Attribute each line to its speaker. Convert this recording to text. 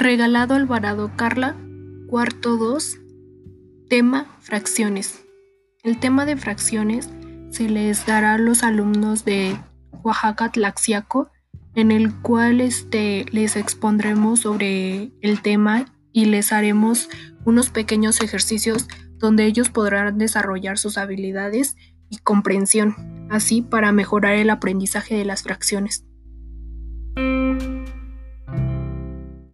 Speaker 1: Regalado Alvarado Carla, cuarto 2, tema fracciones. El tema de fracciones se les dará a los alumnos de Oaxaca Tlaxiaco, en el cual este, les expondremos sobre el tema y les haremos unos pequeños ejercicios donde ellos podrán desarrollar sus habilidades y comprensión, así para mejorar el aprendizaje de las fracciones.